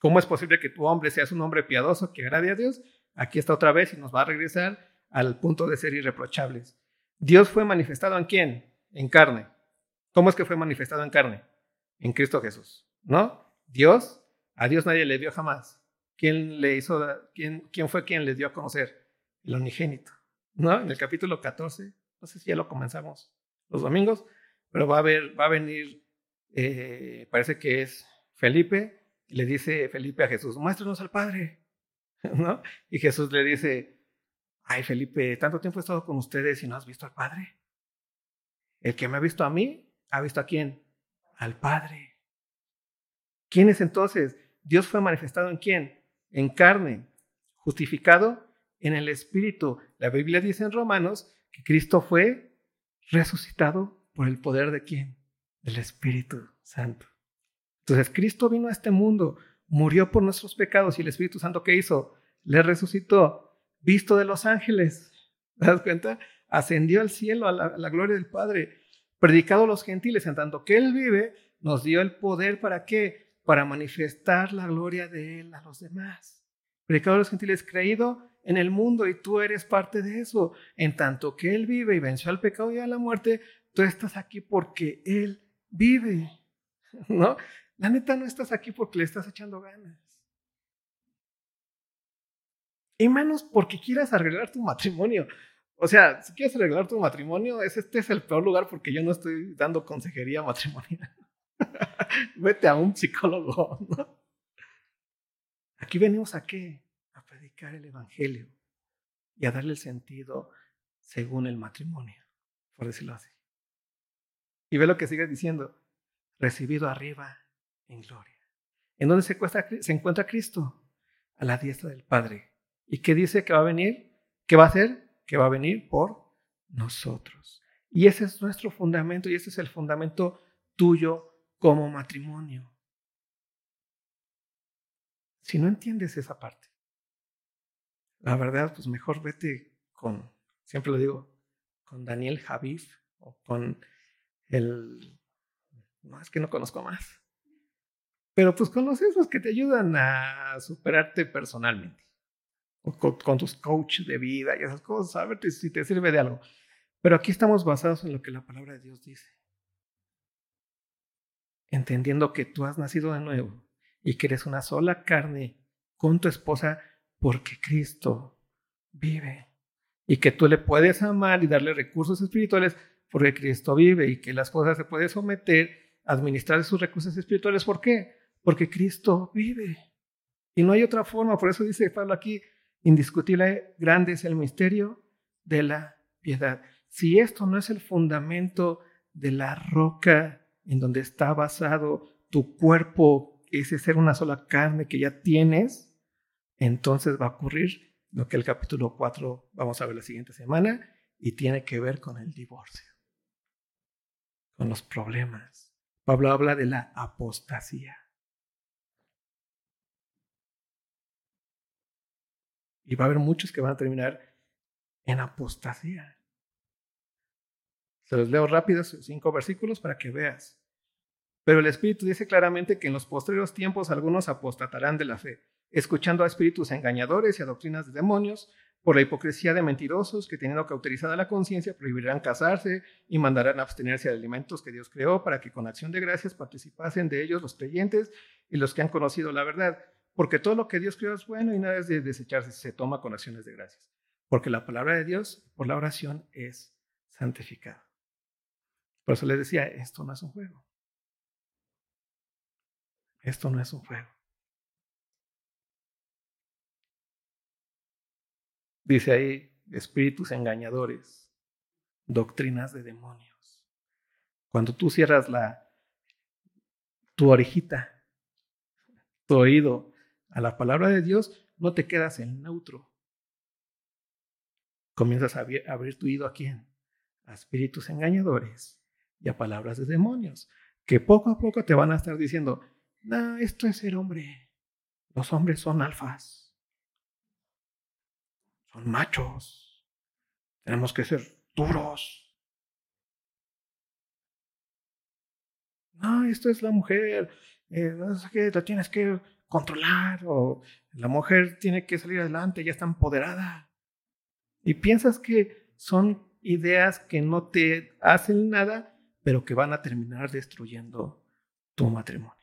S2: ¿Cómo es posible que tu hombre seas un hombre piadoso que agrade a Dios? Aquí está otra vez y nos va a regresar al punto de ser irreprochables. Dios fue manifestado en quién? En carne. ¿Cómo es que fue manifestado en carne? En Cristo Jesús, ¿no? Dios, a Dios nadie le dio jamás. ¿Quién le hizo, quién, quién fue quien le dio a conocer? El unigénito, ¿no? En el capítulo 14, no sé si ya lo comenzamos los domingos, pero va a, va a venir, eh, parece que es Felipe, y le dice Felipe a Jesús, muéstranos al Padre, ¿no? Y Jesús le dice, ay Felipe, tanto tiempo he estado con ustedes y no has visto al Padre. El que me ha visto a mí, ¿Ha visto a quién? Al Padre. ¿Quién es entonces? Dios fue manifestado en quién? En carne, justificado en el Espíritu. La Biblia dice en Romanos que Cristo fue resucitado por el poder de quién? Del Espíritu Santo. Entonces Cristo vino a este mundo, murió por nuestros pecados y el Espíritu Santo ¿qué hizo? Le resucitó, visto de los ángeles. ¿Te das cuenta? Ascendió al cielo a la gloria del Padre predicado a los gentiles, en tanto que Él vive, nos dio el poder para qué? Para manifestar la gloria de Él a los demás. Predicado a los gentiles, creído en el mundo y tú eres parte de eso. En tanto que Él vive y venció al pecado y a la muerte, tú estás aquí porque Él vive. ¿No? La neta no estás aquí porque le estás echando ganas. Y menos porque quieras arreglar tu matrimonio. O sea, si quieres arreglar tu matrimonio, este es el peor lugar porque yo no estoy dando consejería matrimonial. Vete a un psicólogo. ¿no? Aquí venimos a qué? A predicar el Evangelio y a darle el sentido según el matrimonio, por decirlo así. Y ve lo que sigue diciendo, recibido arriba en gloria. ¿En dónde se, se encuentra Cristo? A la diestra del Padre. ¿Y qué dice que va a venir? ¿Qué va a hacer? Que va a venir por nosotros. Y ese es nuestro fundamento y ese es el fundamento tuyo como matrimonio. Si no entiendes esa parte, la verdad, pues mejor vete con, siempre lo digo, con Daniel Javif o con el, no es que no conozco más, pero pues con los que te ayudan a superarte personalmente con, tus coaches de vida y esas cosas, a ver si te sirve de algo. Pero aquí estamos basados en lo que la palabra de Dios dice. Entendiendo que tú has nacido de nuevo y que eres una sola carne con tu esposa porque Cristo vive. Y que tú le puedes amar y darle recursos espirituales porque Cristo vive. Y que la esposa se puede someter, administrar sus recursos espirituales. ¿Por qué? Porque Cristo vive. Y no hay otra forma. Por eso dice Pablo aquí, Indiscutible, grande es el misterio de la piedad. Si esto no es el fundamento de la roca en donde está basado tu cuerpo, ese ser una sola carne que ya tienes, entonces va a ocurrir lo que el capítulo 4 vamos a ver la siguiente semana y tiene que ver con el divorcio, con los problemas. Pablo habla de la apostasía. Y va a haber muchos que van a terminar en apostasía. Se los leo rápido, cinco versículos para que veas. Pero el Espíritu dice claramente que en los posteriores tiempos algunos apostatarán de la fe, escuchando a espíritus engañadores y a doctrinas de demonios, por la hipocresía de mentirosos que teniendo cauterizada la conciencia prohibirán casarse y mandarán abstenerse de alimentos que Dios creó para que con acción de gracias participasen de ellos los creyentes y los que han conocido la verdad. Porque todo lo que Dios creó es bueno y nada es de desecharse se toma con acciones de gracias. Porque la palabra de Dios por la oración es santificada. Por eso les decía, esto no es un juego. Esto no es un juego. Dice ahí, espíritus engañadores, doctrinas de demonios. Cuando tú cierras la, tu orejita, tu oído a la palabra de Dios, no te quedas en neutro. Comienzas a abrir, tu oído a quién? A espíritus engañadores y a palabras de demonios, que poco a poco te van a estar diciendo, no, esto es ser hombre. Los hombres son alfas son machos. Tenemos que ser duros. No, esto es la mujer. Eh, que la tienes que controlar o la mujer tiene que salir adelante, ya está empoderada. Y piensas que son ideas que no te hacen nada, pero que van a terminar destruyendo tu matrimonio.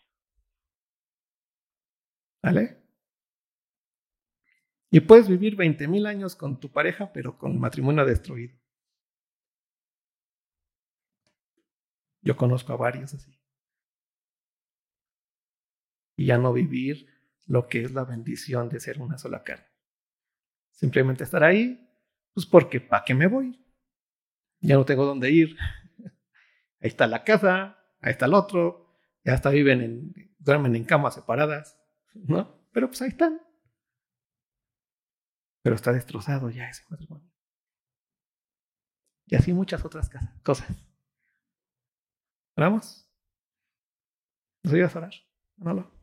S2: ¿Vale? Y puedes vivir 20 mil años con tu pareja, pero con el matrimonio destruido. Yo conozco a varios así. Y ya no vivir lo que es la bendición de ser una sola carne. Simplemente estar ahí, pues porque ¿para qué me voy? Ya no tengo dónde ir. Ahí está la casa, ahí está el otro, ya hasta viven en, duermen en camas separadas, ¿no? Pero pues ahí están. Pero está destrozado ya ese matrimonio. Y así muchas otras cosas. ¿Oramos? ¿Nos ayudas a orar? No,